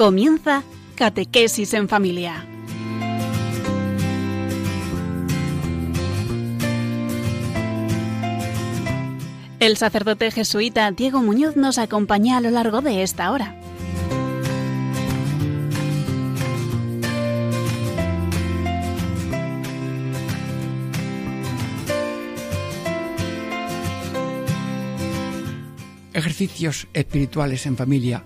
Comienza Catequesis en Familia. El sacerdote jesuita Diego Muñoz nos acompaña a lo largo de esta hora. Ejercicios espirituales en familia.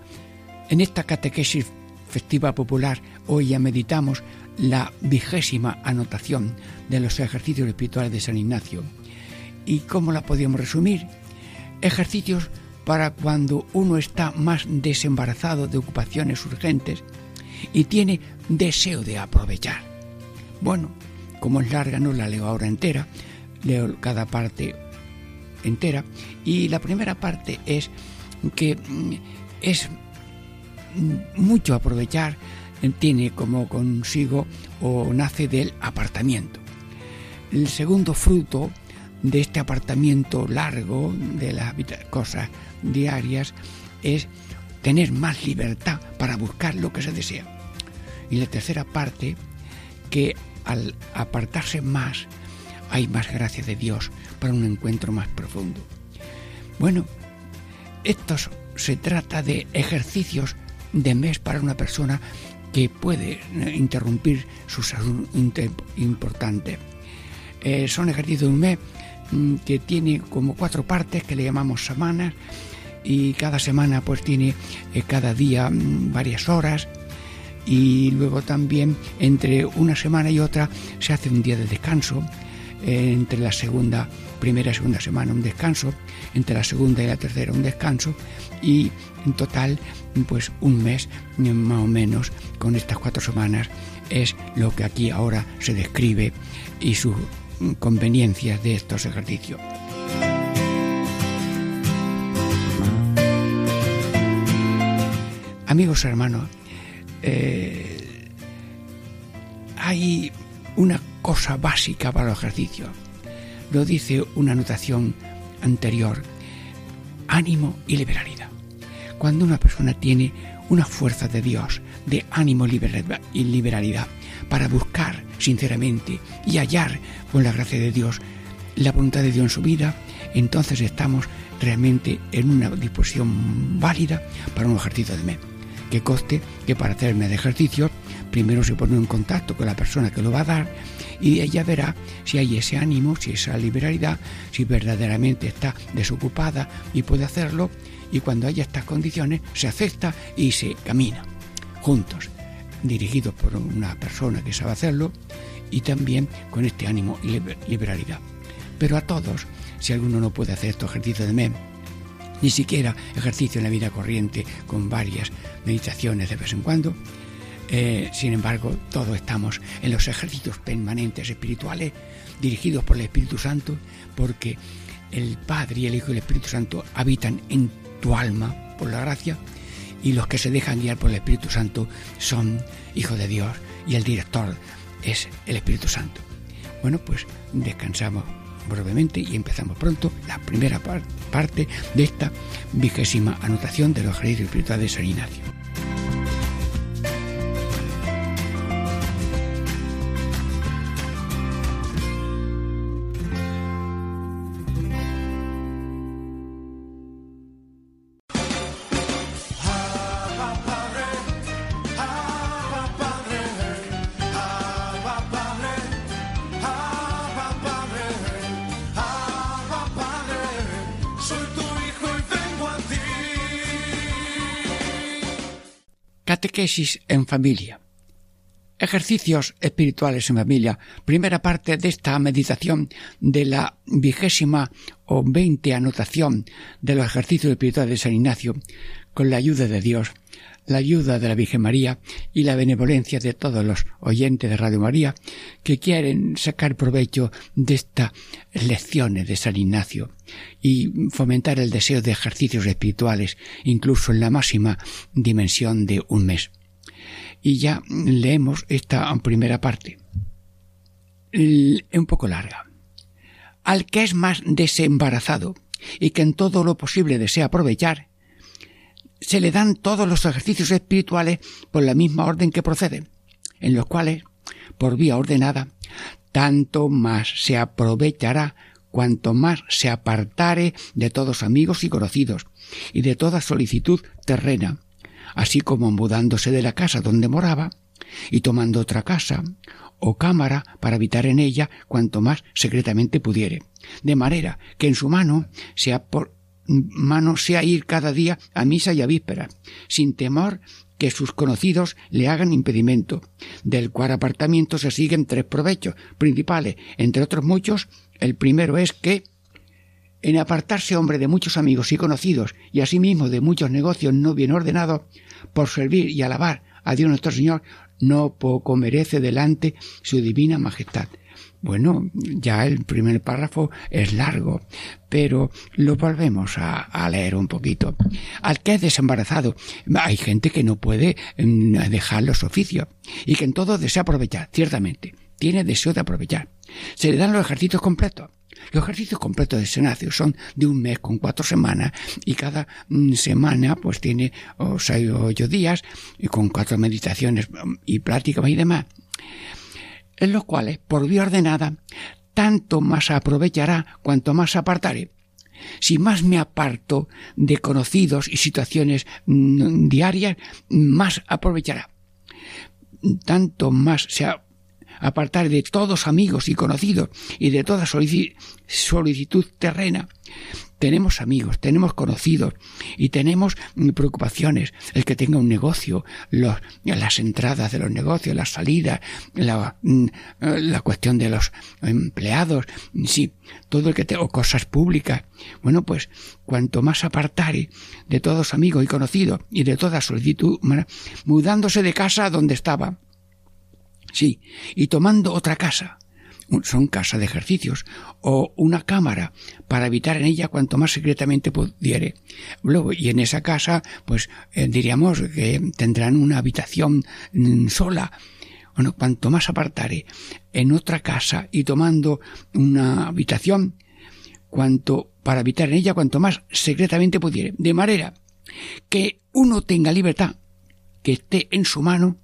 En esta catequesis festiva popular hoy ya meditamos la vigésima anotación de los ejercicios espirituales de San Ignacio. ¿Y cómo la podríamos resumir? Ejercicios para cuando uno está más desembarazado de ocupaciones urgentes y tiene deseo de aprovechar. Bueno, como es larga no la leo ahora entera, leo cada parte entera y la primera parte es que mm, es mucho aprovechar, tiene como consigo o nace del apartamiento. El segundo fruto de este apartamiento largo de las cosas diarias es tener más libertad para buscar lo que se desea. Y la tercera parte, que al apartarse más, hay más gracia de Dios para un encuentro más profundo. Bueno, esto se trata de ejercicios de mes para una persona que puede interrumpir su salud importante. Eh, son ejercicios de un mes mm, que tiene como cuatro partes que le llamamos semanas y cada semana pues tiene eh, cada día mm, varias horas y luego también entre una semana y otra se hace un día de descanso entre la segunda, primera y segunda semana un descanso, entre la segunda y la tercera un descanso y en total pues un mes más o menos con estas cuatro semanas es lo que aquí ahora se describe y sus conveniencias de estos ejercicios. Amigos hermanos, eh, hay una cosa básica para los ejercicios. Lo dice una anotación anterior. Ánimo y liberalidad. Cuando una persona tiene una fuerza de Dios, de ánimo y liberalidad, para buscar sinceramente y hallar con la gracia de Dios la voluntad de Dios en su vida, entonces estamos realmente en una disposición válida para un ejercicio de mes. Que coste que para hacerme de ejercicio primero se pone en contacto con la persona que lo va a dar y ella verá si hay ese ánimo, si esa liberalidad, si verdaderamente está desocupada y puede hacerlo y cuando haya estas condiciones se acepta y se camina juntos, dirigidos por una persona que sabe hacerlo y también con este ánimo y liberalidad. Pero a todos, si alguno no puede hacer estos ejercicios de MEM, ni siquiera ejercicio en la vida corriente con varias meditaciones de vez en cuando, eh, sin embargo, todos estamos en los ejercicios permanentes espirituales dirigidos por el Espíritu Santo, porque el Padre y el Hijo y el Espíritu Santo habitan en tu alma por la gracia, y los que se dejan guiar por el Espíritu Santo son hijos de Dios, y el director es el Espíritu Santo. Bueno, pues descansamos brevemente y empezamos pronto la primera parte de esta vigésima anotación de los ejercicios espirituales de San Ignacio. Familia. Ejercicios espirituales en familia. Primera parte de esta meditación de la vigésima o veinte anotación de los ejercicios espirituales de San Ignacio con la ayuda de Dios la ayuda de la Virgen María y la benevolencia de todos los oyentes de Radio María que quieren sacar provecho de estas lecciones de San Ignacio y fomentar el deseo de ejercicios espirituales incluso en la máxima dimensión de un mes. Y ya leemos esta primera parte. Un poco larga. Al que es más desembarazado y que en todo lo posible desea aprovechar, se le dan todos los ejercicios espirituales por la misma orden que proceden, en los cuales, por vía ordenada, tanto más se aprovechará cuanto más se apartare de todos amigos y conocidos, y de toda solicitud terrena, así como mudándose de la casa donde moraba, y tomando otra casa o cámara para habitar en ella cuanto más secretamente pudiere, de manera que en su mano sea por mano sea ir cada día a misa y a víspera, sin temor que sus conocidos le hagan impedimento, del cual apartamiento se siguen tres provechos principales, entre otros muchos, el primero es que en apartarse hombre de muchos amigos y conocidos y asimismo de muchos negocios no bien ordenados, por servir y alabar a Dios nuestro Señor, no poco merece delante su divina majestad. Bueno, ya el primer párrafo es largo, pero lo volvemos a, leer un poquito. Al que es desembarazado, hay gente que no puede mm, dejar los oficios y que en todo desea aprovechar, ciertamente, tiene deseo de aprovechar. Se le dan los ejercicios completos. Los ejercicios completos de Senacio son de un mes con cuatro semanas y cada mm, semana pues tiene o seis o ocho días y con cuatro meditaciones mm, y pláticas y demás en los cuales, por vía ordenada, tanto más aprovechará cuanto más apartare. Si más me aparto de conocidos y situaciones mm, diarias, más aprovechará. Tanto más se apartar de todos amigos y conocidos y de toda solicitud terrena, tenemos amigos, tenemos conocidos y tenemos mm, preocupaciones. El que tenga un negocio, las entradas de los negocios, las salidas, la, mm, la cuestión de los empleados, sí, todo el que tenga cosas públicas. Bueno, pues cuanto más apartare de todos amigos y conocidos y de toda solicitud, mudándose de casa donde estaba, sí, y tomando otra casa, son casa de ejercicios, o una cámara para evitar en ella cuanto más secretamente pudiere. Luego, y en esa casa, pues eh, diríamos que tendrán una habitación mm, sola. Bueno, cuanto más apartare en otra casa y tomando una habitación, cuanto para habitar en ella cuanto más secretamente pudiere. De manera que uno tenga libertad, que esté en su mano,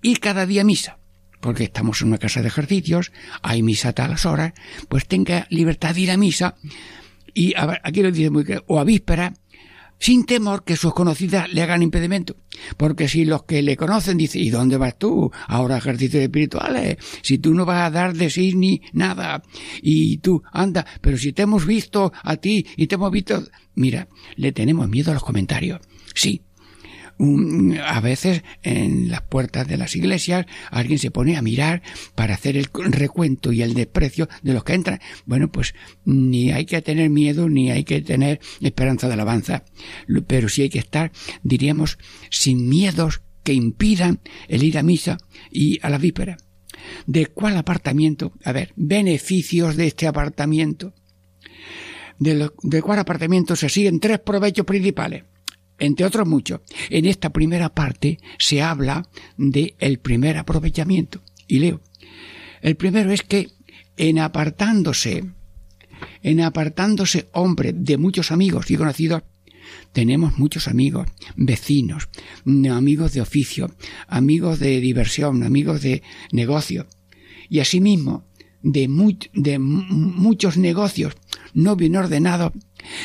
y cada día misa porque estamos en una casa de ejercicios, hay misa a talas horas, pues tenga libertad de ir a misa y aquí lo dice muy claro, o a víspera, sin temor que sus conocidas le hagan impedimento. Porque si los que le conocen dicen, ¿y dónde vas tú? Ahora ejercicios espirituales. Si tú no vas a dar de sí ni nada. Y tú, anda, pero si te hemos visto a ti y te hemos visto... Mira, le tenemos miedo a los comentarios. Sí, a veces en las puertas de las iglesias alguien se pone a mirar para hacer el recuento y el desprecio de los que entran. Bueno, pues ni hay que tener miedo ni hay que tener esperanza de alabanza, pero sí hay que estar, diríamos, sin miedos que impidan el ir a misa y a la vípera. ¿De cuál apartamiento? A ver, beneficios de este apartamiento. ¿De, de cuál apartamiento se siguen tres provechos principales? Entre otros muchos. En esta primera parte se habla de el primer aprovechamiento. Y leo. El primero es que en apartándose, en apartándose hombre de muchos amigos y conocidos, tenemos muchos amigos, vecinos, amigos de oficio, amigos de diversión, amigos de negocio. Y asimismo, de, de muchos negocios no bien ordenados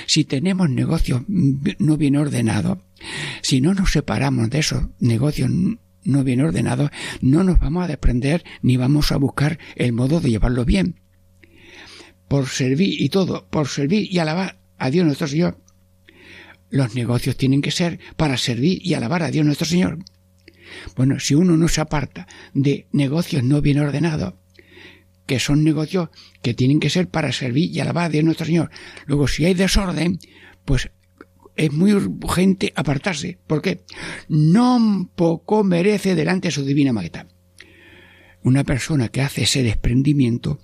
si tenemos negocios no bien ordenados, si no nos separamos de esos negocios no bien ordenados, no nos vamos a desprender ni vamos a buscar el modo de llevarlo bien. Por servir y todo, por servir y alabar a Dios nuestro Señor. Los negocios tienen que ser para servir y alabar a Dios nuestro Señor. Bueno, si uno no se aparta de negocios no bien ordenados, que son negocios que tienen que ser para servir y alabar a nuestro Señor. Luego, si hay desorden, pues es muy urgente apartarse. ¿Por qué? No poco merece delante su divina majestad. Una persona que hace ese desprendimiento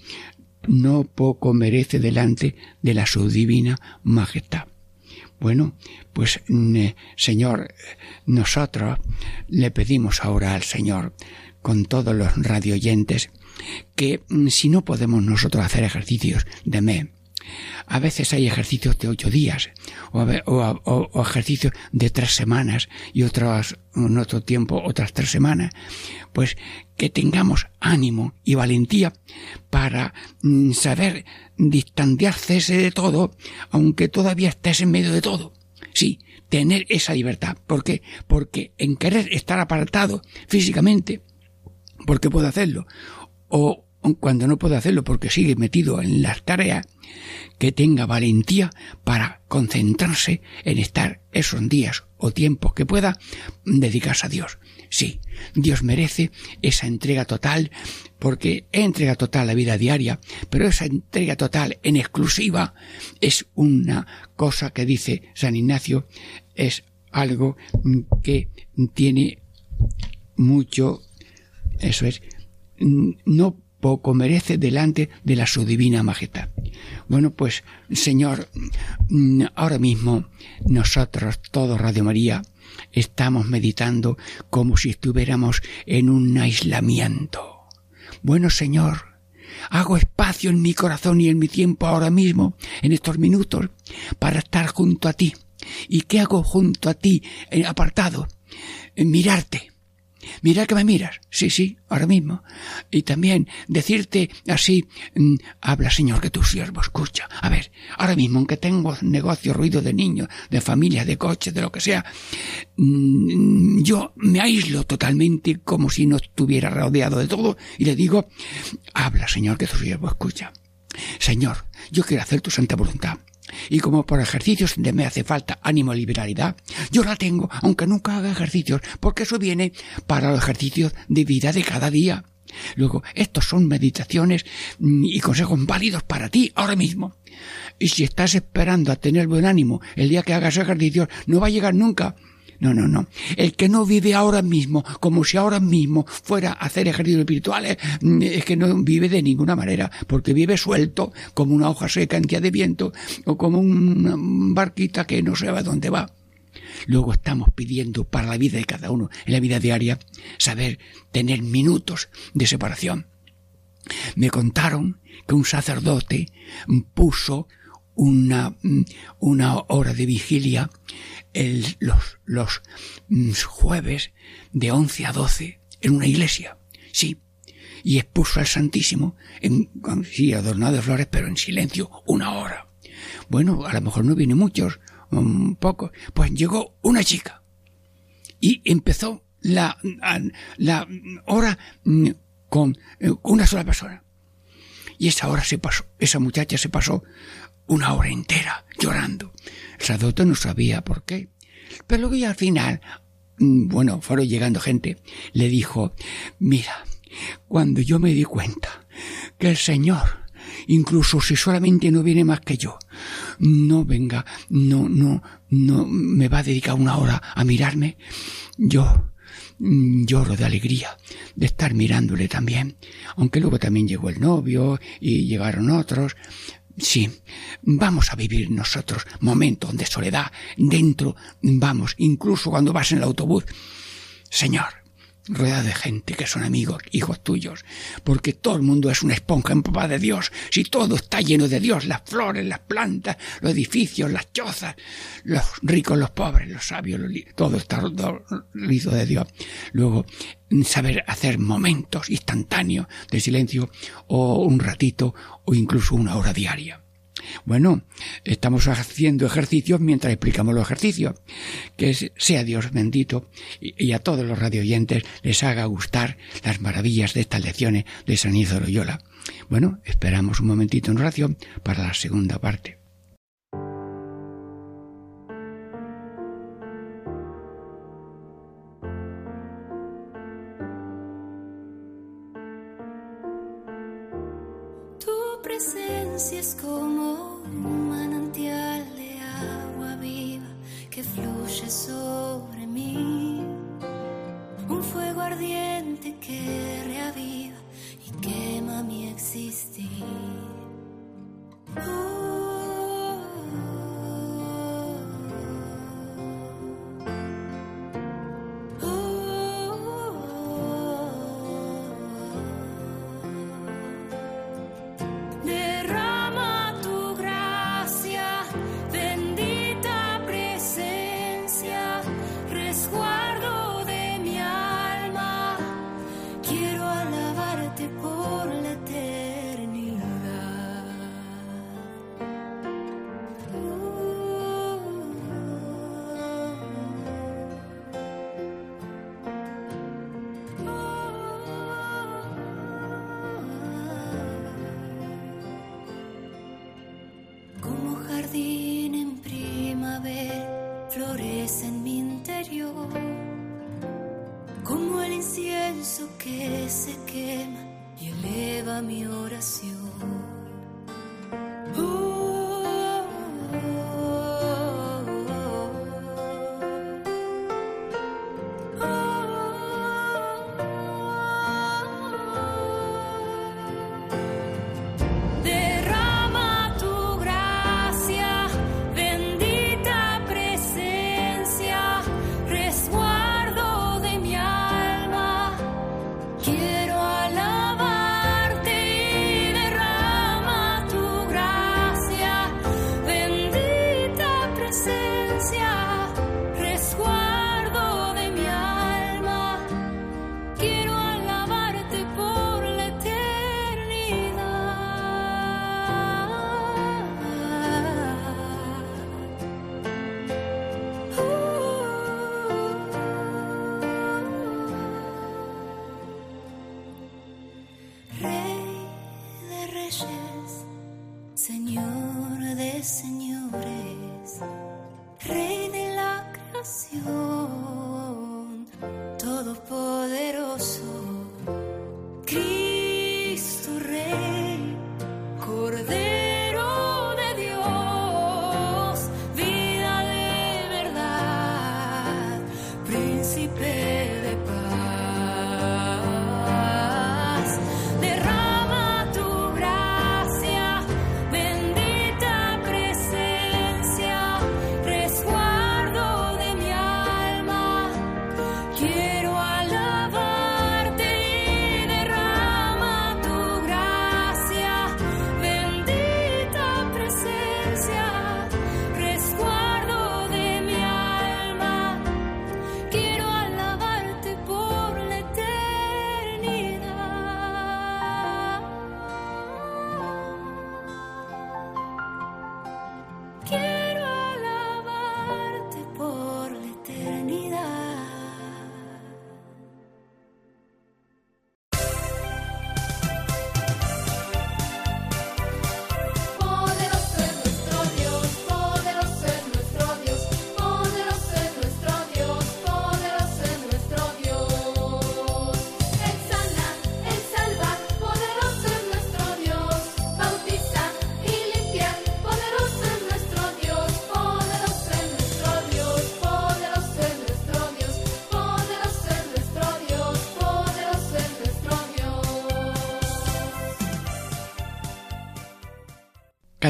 no poco merece delante de la su divina majestad. Bueno, pues mm, Señor, nosotros le pedimos ahora al Señor, con todos los radioyentes, que mm, si no podemos nosotros hacer ejercicios de me, A veces hay ejercicios de ocho días o, ejercicios de tres semanas y otros, en otro tiempo otras tres semanas. Pues que tengamos ánimo y valentía para mm, saber distanciarse de todo, aunque todavía estés en medio de todo. Sí, tener esa libertad. ¿Por qué? Porque en querer estar apartado físicamente, porque puedo hacerlo, o cuando no puedo hacerlo porque sigue metido en las tareas, que tenga valentía para concentrarse en estar esos días o tiempos que pueda dedicarse a Dios. Sí, Dios merece esa entrega total porque es entrega total la vida diaria, pero esa entrega total en exclusiva es una cosa que dice San Ignacio, es algo que tiene mucho, eso es, no poco merece delante de la su divina majestad. Bueno, pues, Señor, ahora mismo nosotros, todos Radio María, estamos meditando como si estuviéramos en un aislamiento. Bueno, Señor, hago espacio en mi corazón y en mi tiempo ahora mismo, en estos minutos, para estar junto a ti. ¿Y qué hago junto a ti, eh, apartado? Mirarte, Mira que me miras. Sí, sí, ahora mismo. Y también decirte así, mm, habla Señor que tu siervo escucha. A ver, ahora mismo, aunque tengo negocio, ruido de niños, de familia, de coches, de lo que sea, mm, yo me aíslo totalmente como si no estuviera rodeado de todo y le digo, habla Señor que tu siervo escucha. Señor, yo quiero hacer tu santa voluntad. Y como por ejercicios me hace falta ánimo y liberalidad, yo la tengo, aunque nunca haga ejercicios, porque eso viene para los ejercicios de vida de cada día. Luego, estos son meditaciones mm, y consejos válidos para ti ahora mismo. Y si estás esperando a tener buen ánimo el día que hagas ejercicios, no va a llegar nunca. No, no, no. El que no vive ahora mismo, como si ahora mismo fuera a hacer ejercicios espirituales, mm, es que no vive de ninguna manera, porque vive suelto, como una hoja seca en día de viento, o como una barquita que no sabe a dónde va. Luego estamos pidiendo para la vida de cada uno, en la vida diaria, saber tener minutos de separación. Me contaron que un sacerdote puso una, mm, una hora de vigilia los, los mm, jueves de once a doce en una iglesia. Sí. Y expuso al Santísimo, en, sí, adornado de flores, pero en silencio, una hora. Bueno, a lo mejor no viene muchos, un poco. Pues llegó una chica. Y empezó la, la hora mm, con eh, una sola persona. Y esa hora se pasó, esa muchacha se pasó una hora entera llorando. El sacerdote no sabía por qué. Pero luego ya al final, mm, bueno, fueron llegando gente, le dijo, mira, cuando yo me di cuenta que el Señor, incluso si solamente no viene más que yo, no venga, no, no, no me va a dedicar una hora a mirarme, yo mm, lloro de alegría de estar mirándole también, aunque luego también llegó el novio y llegaron otros, Sí, vamos a vivir nosotros momentos de soledad dentro, vamos, incluso cuando vas en el autobús. Señor, rueda de gente que son amigos, hijos tuyos, porque todo el mundo es una esponja en papá de Dios. Si todo está lleno de Dios, las flores, las plantas, los edificios, las chozas, los ricos, los pobres, los sabios, todo está liso de Dios. Luego, saber hacer momentos instantáneos de silencio o un ratito o incluso una hora diaria. Bueno, estamos haciendo ejercicios mientras explicamos los ejercicios. Que sea Dios bendito y, a todos los radioyentes les haga gustar las maravillas de estas lecciones de San Isidro Loyola. Bueno, esperamos un momentito en oración para la segunda parte. Presencia es como un manantial de agua viva que fluye sobre mí, un fuego ardiente que reaviva y quema mi existir. Mi oración.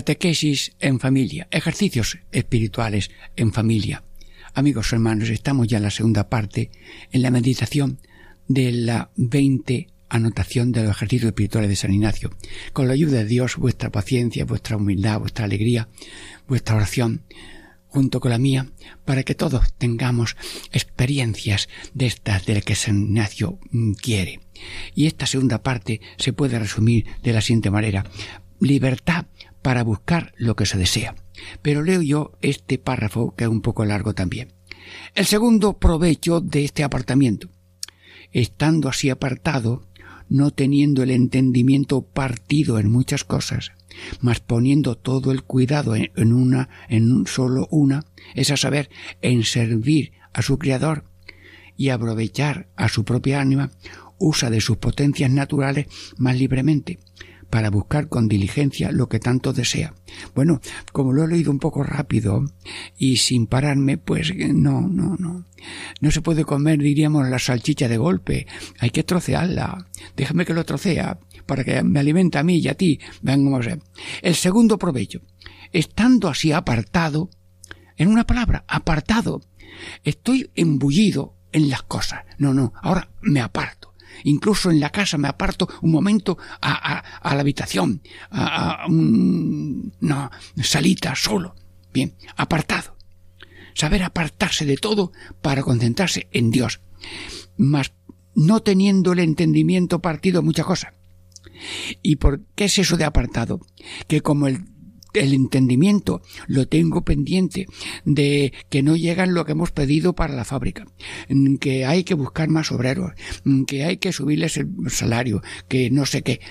Catequesis en familia, ejercicios espirituales en familia. Amigos hermanos, estamos ya en la segunda parte, en la meditación de la 20 anotación de los ejercicios espirituales de San Ignacio. Con la ayuda de Dios, vuestra paciencia, vuestra humildad, vuestra alegría, vuestra oración, junto con la mía, para que todos tengamos experiencias de estas de las que San Ignacio quiere. Y esta segunda parte se puede resumir de la siguiente manera. Libertad para buscar lo que se desea. Pero leo yo este párrafo que es un poco largo también. El segundo provecho de este apartamiento. Estando así apartado, no teniendo el entendimiento partido en muchas cosas, mas poniendo todo el cuidado en, una, en un solo una, es a saber, en servir a su Creador y aprovechar a su propia ánima, usa de sus potencias naturales más libremente, para buscar con diligencia lo que tanto desea. Bueno, como lo he leído un poco rápido y sin pararme, pues no, no, no. No se puede comer, diríamos, la salchicha de golpe. Hay que trocearla. Déjame que lo trocea para que me alimente a mí y a ti. Vamos a El segundo provecho. Estando así apartado, en una palabra, apartado, estoy embullido en las cosas. No, no, ahora me aparto. Incluso en la casa me aparto un momento a, la habitación, a, una salita solo. Bien, apartado. Saber apartarse de todo para concentrarse en Dios. Mas no teniendo el entendimiento partido muchas cosas. ¿Y por qué es eso de apartado? Que como el el entendimiento lo tengo pendiente de que no llegan lo que hemos pedido para la fábrica, que hay que buscar más obreros, que hay que subirles el salario, que no sé qué.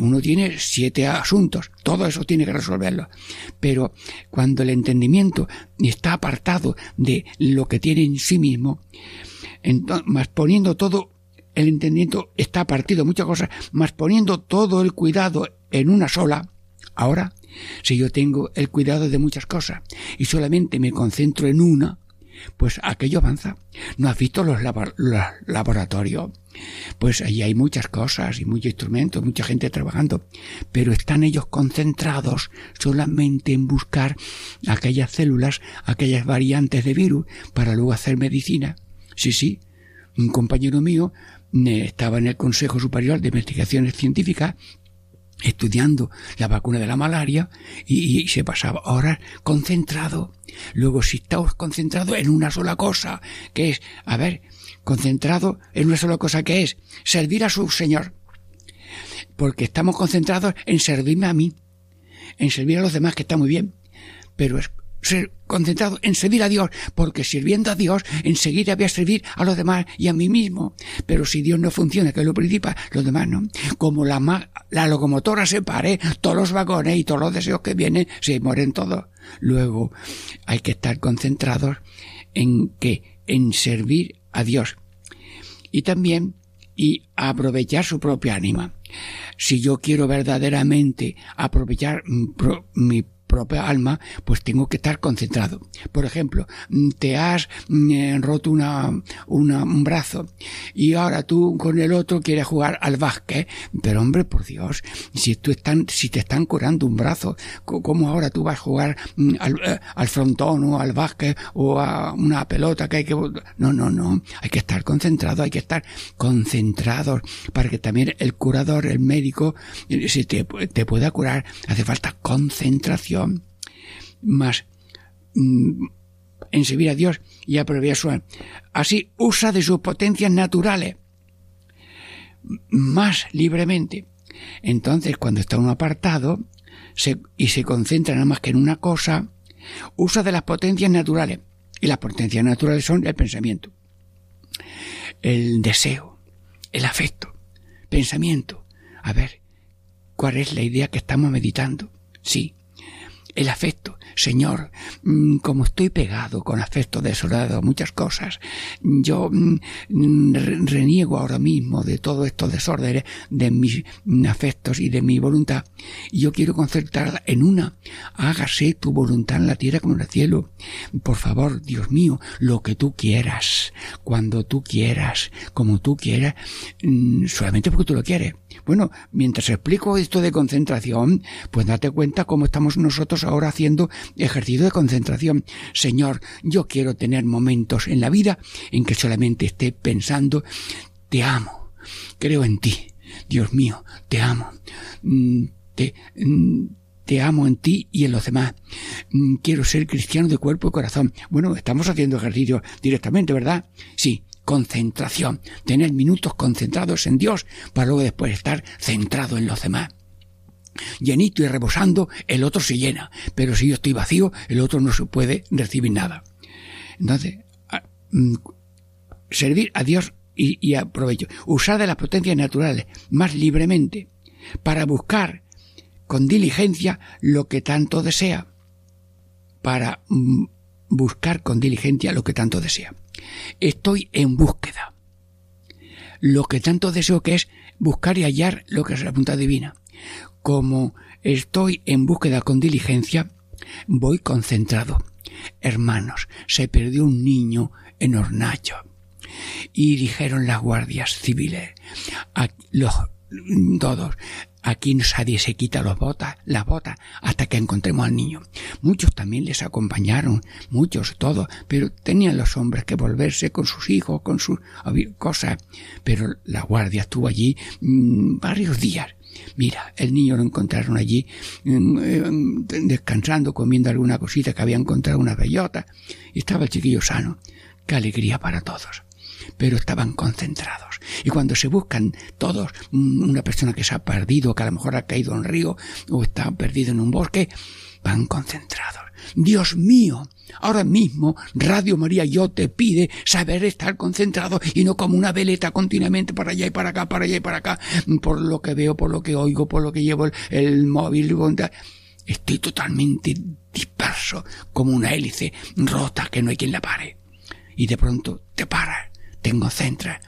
Uno tiene siete asuntos, todo eso tiene que resolverlo. Pero cuando el entendimiento está apartado de lo que tiene en sí mismo, más poniendo todo el entendimiento está partido muchas cosas, más poniendo todo el cuidado en una sola, ahora si yo tengo el cuidado de muchas cosas y solamente me concentro en una, pues aquello avanza. ¿No has visto los, laboratorios? Pues allí hay muchas cosas y muchos instrumentos, mucha gente trabajando, pero están ellos concentrados solamente en buscar aquellas células, aquellas variantes de virus para luego hacer medicina. Sí, sí, un compañero mío eh, estaba en el Consejo Superior de Investigaciones Científicas estudiando la vacuna de la malaria y, se pasaba horas concentrado. Luego, si estamos concentrados en una sola cosa, que es, a ver, concentrado en una sola cosa que es servir a su Señor. Porque estamos concentrados en servirme a mí, en servir a los demás, que está muy bien. Pero es concentrado en servir a Dios, porque sirviendo a Dios enseguida voy a servir a los demás y a mí mismo. Pero si Dios no funciona, que es lo principal, los demás no. Como la, la locomotora se pare, todos los vagones y todos los deseos que vienen se mueren todos. Luego hay que estar concentrados en que en servir a Dios y también y aprovechar su propia ánima. Si yo quiero verdaderamente aprovechar mi propia alma, pues tengo que estar concentrado. Por ejemplo, mm, te has mm, eh, roto una, un brazo y ahora tú con el otro quieres jugar al básquet, pero hombre, por Dios, si tú están, si te están curando un brazo, ¿cómo ahora tú vas a jugar mm, al, eh, al frontón o al básquet o a una pelota que hay que... No, no, no, hay que estar concentrado, hay que estar concentrados para que también el curador, el médico, eh, si te, te pueda curar, hace falta concentración más en servir a Dios y aprovechar su Así usa de sus potencias naturales más libremente. Entonces, cuando está uno apartado y se concentra nada más que en una cosa, usa de las potencias naturales. Y las potencias naturales son el pensamiento, el deseo, el afecto, pensamiento. A ver, ¿cuál es la idea que estamos meditando? Sí, el afecto. Señor, mm, como estoy pegado con afecto desolado a muchas cosas, yo mm, reniego ahora mismo de todos estos desórdenes de mis afectos y de mi voluntad. Y yo quiero concertarla en una. Hágase tu voluntad en la tierra como en el cielo. Por favor, Dios mío, lo que tú quieras, cuando tú quieras, como tú quieras, mm, solamente porque tú lo quieres. Bueno, mientras explico esto de concentración, pues date cuenta cómo estamos nosotros ahora haciendo ejercicio de concentración. Señor, yo quiero tener momentos en la vida en que solamente esté pensando, te amo, creo en ti, Dios mío, te amo, mm, te, mm, te amo en ti y en los demás. Mm, quiero ser cristiano de cuerpo y corazón. Bueno, estamos haciendo ejercicio directamente, ¿verdad? Sí, concentración, tener minutos concentrados en Dios para luego después estar centrado en los demás. Llenito y rebosando, el otro se llena, pero si yo estoy vacío, el otro no se puede recibir nada. Entonces, mm, servir a Dios y, y aprovecho, usar de las potencias naturales más libremente para buscar con diligencia lo que tanto desea, para mm, buscar con diligencia lo que tanto desea. Estoy en búsqueda. Lo que tanto deseo que es buscar y hallar lo que es la punta divina. Como estoy en búsqueda con diligencia, voy concentrado. Hermanos, se perdió un niño en Hornacho. Y dijeron las guardias civiles, a los, todos, Aquí nadie se quita las botas, las botas, hasta que encontremos al niño. Muchos también les acompañaron, muchos, todos, pero tenían los hombres que volverse con sus hijos, con sus cosas. Pero la guardia estuvo allí mm, varios días. Mira, el niño lo encontraron allí mm, eh, descansando, comiendo alguna cosita que había encontrado una bellota. Y estaba el chiquillo sano. Qué alegría para todos pero estaban concentrados. Y cuando se buscan todos, mm, una persona que se ha perdido, que a lo mejor ha caído en un río o está perdido en un bosque, van concentrados. Dios mío, ahora mismo Radio María yo te pide saber estar concentrado y no como una veleta continuamente para allá y para acá, para allá y para acá, por lo que veo, por lo que oigo, por lo que llevo el, el móvil. Estoy totalmente disperso, como una hélice rota que no hay quien la pare. Y de pronto te paras, te concentras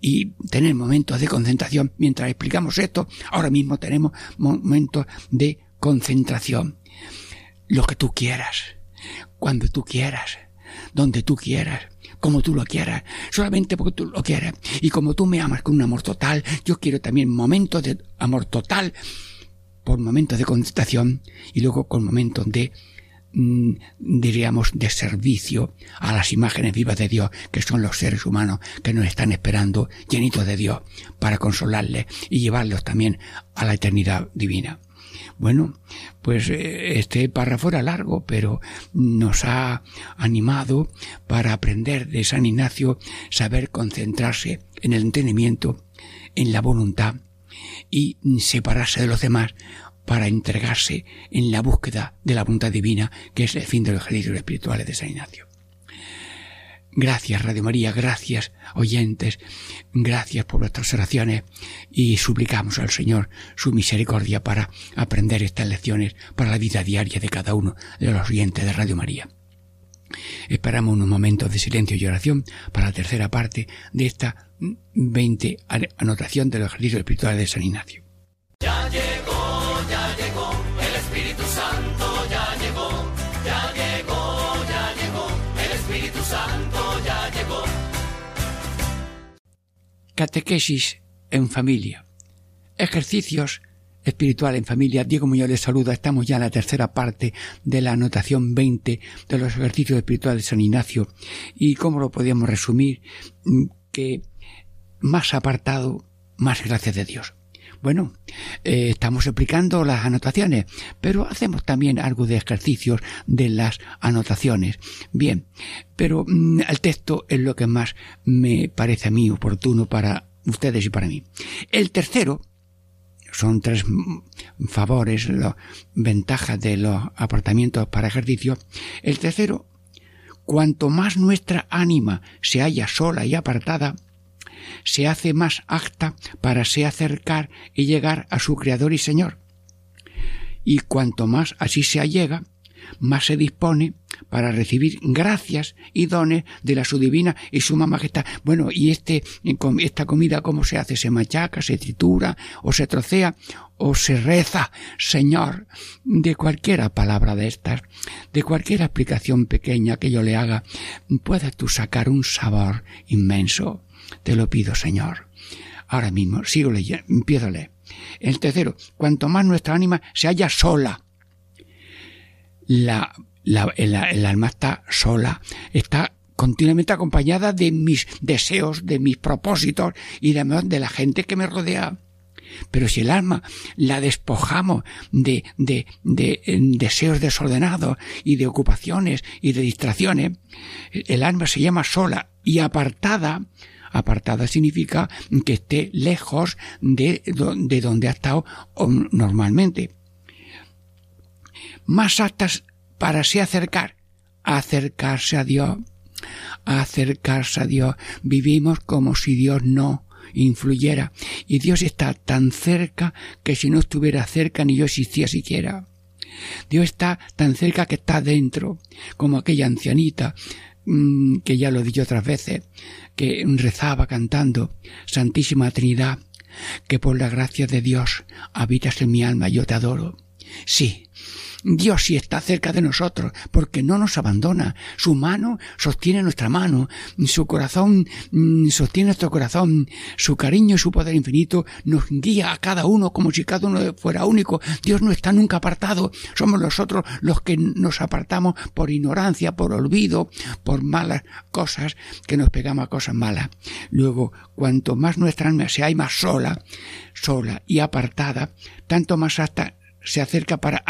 y tener momentos de concentración. Mientras explicamos esto, ahora mismo tenemos momentos de concentración. Lo que tú quieras, cuando tú quieras, donde tú quieras, como tú lo quieras, solamente porque tú lo quieras. Y como tú me amas con un amor total, yo quiero también momentos de amor total por momentos de concentración y luego con momentos de diríamos, de servicio a las imágenes vivas de Dios, que son los seres humanos que nos están esperando llenitos de Dios para consolarles y llevarlos también a la eternidad divina. Bueno, pues eh, este párrafo era largo, pero nos ha animado para aprender de San Ignacio saber concentrarse en el entendimiento, en la voluntad y separarse de los demás para entregarse en la búsqueda de la voluntad divina, que es el fin de los ejercicios espirituales de San Ignacio. Gracias, Radio María, gracias, oyentes, gracias por vuestras oraciones y suplicamos al Señor su misericordia para aprender estas lecciones para la vida diaria de cada uno de los oyentes de Radio María. Esperamos unos momentos de silencio y oración para la tercera parte de esta 20 anotación de los ejercicios espirituales de San Ignacio. Catequesis en familia. Ejercicios espiritual en familia. Diego Muñoz les saluda. Estamos ya en la tercera parte de la anotación 20 de los ejercicios espirituales de San Ignacio. ¿Y cómo lo podíamos resumir? Mm, que más apartado, más gracias de Dios. Bueno, eh, estamos explicando las anotaciones, pero hacemos también algo de ejercicios de las anotaciones. Bien, pero mm, el texto es lo que más me parece a mí oportuno para ustedes y para mí. El tercero, son tres favores, ventajas de los apartamientos para ejercicio. El tercero, cuanto más nuestra ánima se halla sola y apartada, se hace más acta para se acercar y llegar a su Creador y Señor. Y cuanto más así se allega, más se dispone para recibir gracias y dones de la su divina y suma majestad. Bueno, y este, esta comida, ¿cómo se hace? ¿Se machaca, se tritura, o se trocea, o se reza? Señor, de cualquiera palabra de estas, de cualquier explicación pequeña que yo le haga, puedas tú sacar un sabor inmenso. Te lo pido, Señor. Ahora mismo, sigo leyendo, empiezo. El tercero, cuanto más nuestra ánima se halla sola. La, la, el, alma está sola, está continuamente acompañada de mis deseos, de mis propósitos y de, de la gente que me rodea. Pero si el alma la despojamos de, de, de, deseos desordenados y de ocupaciones y de distracciones, el alma se llama sola y apartada Apartada significa que esté lejos de, de donde ha estado normalmente. Más aptas para se acercar, acercarse a Dios, acercarse a Dios. Vivimos como si Dios no influyera y Dios está tan cerca que si no estuviera cerca ni yo existía siquiera. Dios está tan cerca que está dentro, como aquella ancianita que ya lo he dicho otras veces, que rezaba cantando, Santísima Trinidad, que por la gracia de Dios habitas en mi alma, yo te adoro. Sí, Dios sí está cerca de nosotros, porque no nos abandona. Su mano sostiene nuestra mano, su corazón mm, sostiene nuestro corazón, su cariño y su poder infinito nos guía a cada uno como si cada uno fuera único. Dios no está nunca apartado, somos nosotros los que nos apartamos por ignorancia, por olvido, por malas cosas, que nos pegamos a cosas malas. Luego, cuanto más nuestra alma se hay más sola, sola y apartada, tanto más hasta se acerca para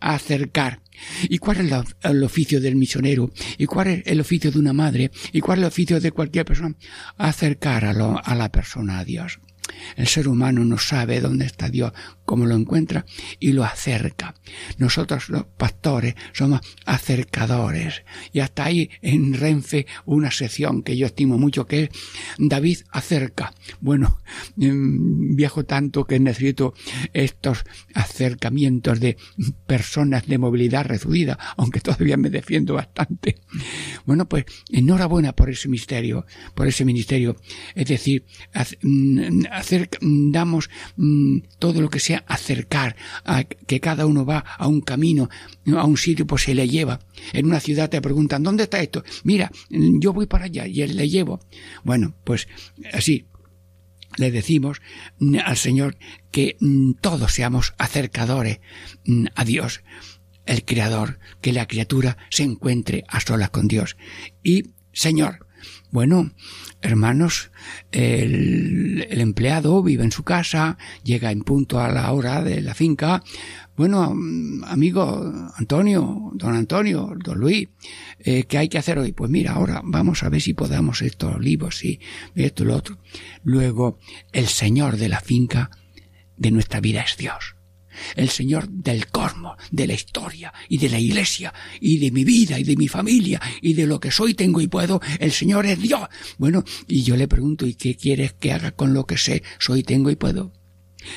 acercar ¿Y cuál es el oficio del misionero? ¿Y cuál es el oficio de una madre? ¿Y cuál es el oficio de cualquier persona? Acercar a, a la persona a Dios. El ser humano no sabe dónde está Dios, cómo lo encuentra y lo acerca. Nosotros los pastores somos acercadores. Y hasta ahí en Renfe una sección que yo estimo mucho que es David acerca. Bueno, em, viajo tanto que necesito estos acercamientos de personas de movilidad reducida, aunque todavía me defiendo bastante. Bueno, pues enhorabuena por ese misterio, por ese ministerio. Es decir, mm, damos mm, todo lo que sea acercar, a que cada uno va a un camino, a un sitio, pues se le lleva. En una ciudad te preguntan, ¿dónde está esto? Mira, yo voy para allá y él le llevo. Bueno, pues así, le decimos mm, al Señor que mm, todos seamos acercadores a Dios, el Creador, que la criatura se encuentre a solas con Dios. Y, Señor, bueno, hermanos, el, empleado vive en su casa, llega en punto a la hora de la finca. Bueno, amigo Antonio, don Antonio, don Luis, eh, ¿qué hay que hacer hoy? Pues mira, ahora vamos a ver si podamos estos olivos y esto y lo otro. Luego, el señor de la finca de nuestra vida es Dios el Señor del cosmos, de la historia y de la iglesia y de mi vida y de mi familia y de lo que soy, tengo y puedo, el Señor es Dios. Bueno, y yo le pregunto, ¿y qué quieres que haga con lo que sé, soy, tengo y puedo?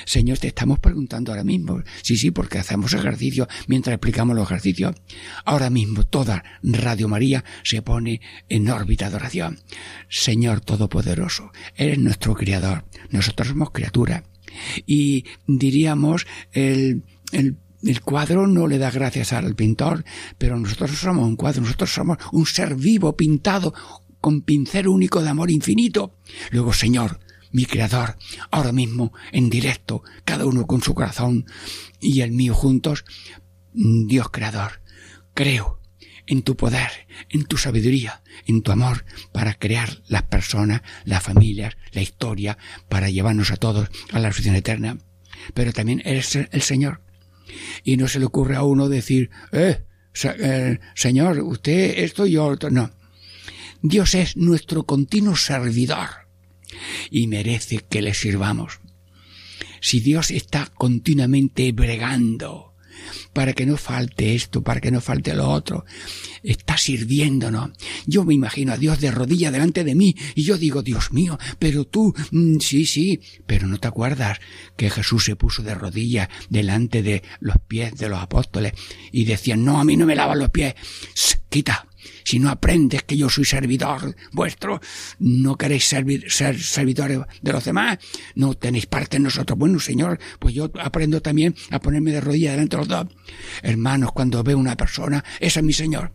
Señor, te estamos preguntando ahora mismo. Sí, sí, porque hacemos ejercicio mientras explicamos los ejercicios. Ahora mismo toda Radio María se pone en órbita de oración. Señor Todopoderoso, eres nuestro Criador. Nosotros somos criaturas y diríamos el, el el cuadro no le da gracias al pintor, pero nosotros somos un cuadro, nosotros somos un ser vivo pintado con pincel único de amor infinito. Luego, Señor, mi Creador, ahora mismo, en directo, cada uno con su corazón y el mío juntos, Dios Creador, creo en tu poder, en tu sabiduría, en tu amor para crear las personas, las familias, la historia, para llevarnos a todos a la resurrección eterna. Pero también eres el Señor. Y no se le ocurre a uno decir, eh, eh Señor, usted esto y yo otro. No. Dios es nuestro continuo servidor y merece que le sirvamos. Si Dios está continuamente bregando, para que no falte esto, para que no falte lo otro. Está sirviéndonos. Yo me imagino a Dios de rodilla delante de mí y yo digo, Dios mío, pero tú, mm, sí, sí, pero no te acuerdas que Jesús se puso de rodilla delante de los pies de los apóstoles y decían, no, a mí no me lavan los pies. quita, si no aprendes que yo soy servidor vuestro, no queréis servir, ser servidores de los demás, no tenéis parte en nosotros. Bueno, Señor, pues yo aprendo también a ponerme de rodillas delante de los dos. Hermanos, cuando veo una persona, ese es mi Señor.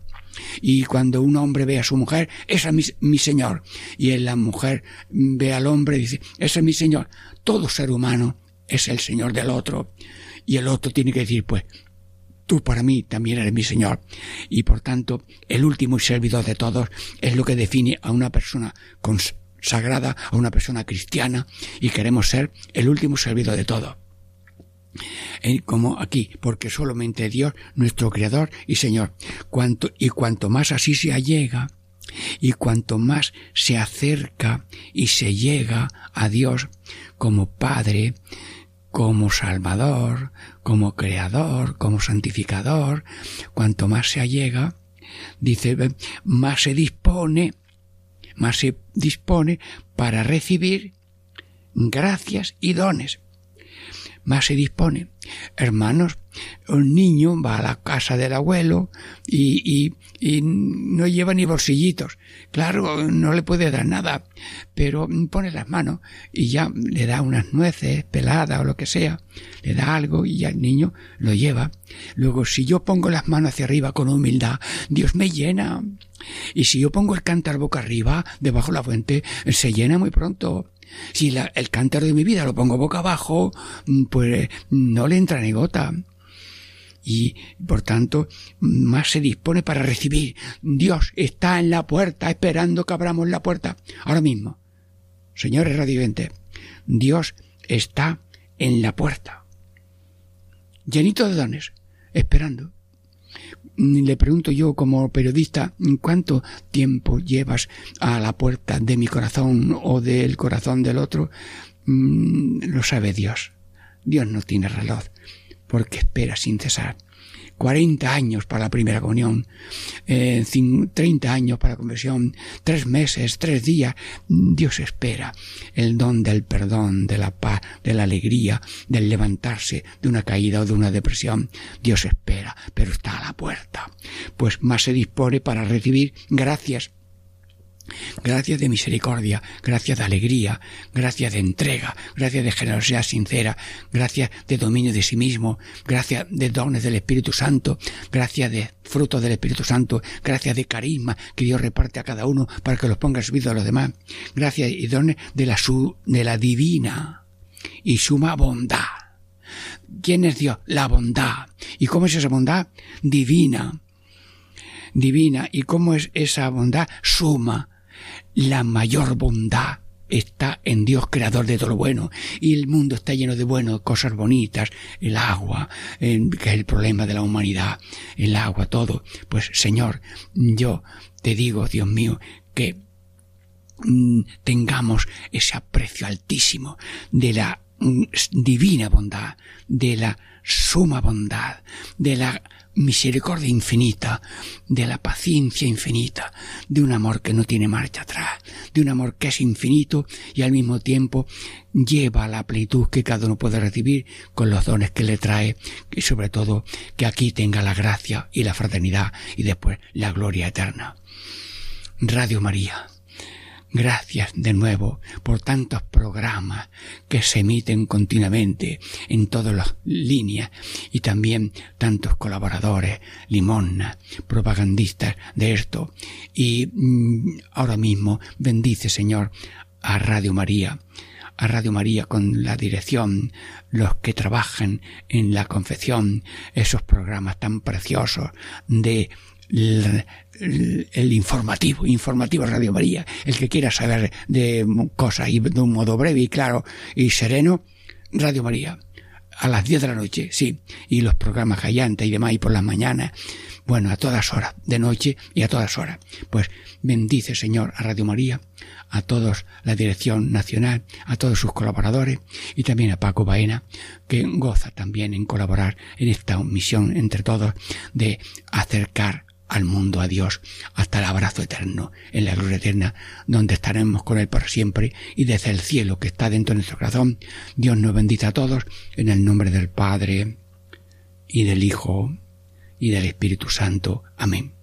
Y cuando un hombre ve a su mujer, esa es mi, Señor. Y la mujer ve al hombre y dice, ese es mi Señor. Todo ser humano es el Señor del otro. Y el otro tiene que decir, pues, tú para mí también eres mi Señor. Y por tanto, el último servidor de todos es lo que define a una persona consagrada, a una persona cristiana, y queremos ser el último servidor de todos. Como aquí, porque solamente Dios, nuestro Creador y Señor, cuanto, y cuanto más así se allega, y cuanto más se acerca y se llega a Dios como Padre, como Salvador, como Creador, como Santificador, cuanto más se allega, dice, más se dispone, más se dispone para recibir gracias y dones. Más se dispone. Hermanos, un niño va a la casa del abuelo y, y, y, no lleva ni bolsillitos. Claro, no le puede dar nada, pero pone las manos y ya le da unas nueces peladas o lo que sea, le da algo y ya el niño lo lleva. Luego, si yo pongo las manos hacia arriba con humildad, Dios me llena. Y si yo pongo el cántaro boca arriba, debajo de la fuente, se llena muy pronto. Si el cántaro de mi vida lo pongo boca abajo, pues no le entra ni gota y por tanto más se dispone para recibir. Dios está en la puerta esperando que abramos la puerta. Ahora mismo, señores radiantes, Dios está en la puerta, llenito de dones, esperando. Le pregunto yo como periodista, ¿cuánto tiempo llevas a la puerta de mi corazón o del corazón del otro? Mm, lo sabe Dios. Dios no tiene reloj, porque espera sin cesar. 40 años para la primera comunión, eh, 30 años para la conversión, tres meses, tres días. Dios espera el don del perdón, de la paz, de la alegría, del levantarse de una caída o de una depresión. Dios espera, pero está a la puerta. Pues más se dispone para recibir gracias Gracias de misericordia, gracias de alegría, gracias de entrega, gracias de generosidad sincera, gracias de dominio de sí mismo, gracias de dones del Espíritu Santo, gracias de frutos del Espíritu Santo, gracias de carisma que Dios reparte a cada uno para que los ponga en vida a los demás, gracias y dones de la, de la divina y suma bondad. ¿Quién es Dios? La bondad. ¿Y cómo es esa bondad? Divina. Divina. ¿Y cómo es esa bondad? Suma la mayor bondad está en Dios creador de todo lo bueno y el mundo está lleno de bueno, cosas bonitas, el agua, que es el problema de la humanidad, el agua, todo. Pues Señor, yo te digo, Dios mío, que mm, tengamos ese aprecio altísimo de la mm, divina bondad, de la suma bondad, de la misericordia infinita, de la paciencia infinita, de un amor que no tiene marcha atrás, de un amor que es infinito y al mismo tiempo lleva la plenitud que cada uno puede recibir con los dones que le trae y sobre todo que aquí tenga la gracia y la fraternidad y después la gloria eterna. Radio María Gracias de nuevo por tantos programas que se emiten continuamente en todas las líneas y también tantos colaboradores, limosnas, propagandistas de esto. Y mm, ahora mismo bendice, Señor, a Radio María, a Radio María con la dirección, los que trabajan en la confección, esos programas tan preciosos de el, informativo, informativo Radio María, el que quiera saber de cosas y de un modo breve y claro y sereno, Radio María. A las 10 de la noche, sí. Y los programas callantes y demás y por las mañanas. Bueno, a todas horas, de noche y a todas horas. Pues bendice, Señor, a Radio María, a todos la Dirección Nacional, a todos sus colaboradores y también a Paco Baena, que goza también en colaborar en esta misión entre todos de acercar al mundo a Dios hasta el abrazo eterno, en la gloria eterna, donde estaremos con Él por siempre y desde el cielo que está dentro de nuestro corazón. Dios nos bendice a todos en el nombre del Padre y del Hijo y del Espíritu Santo. Amén.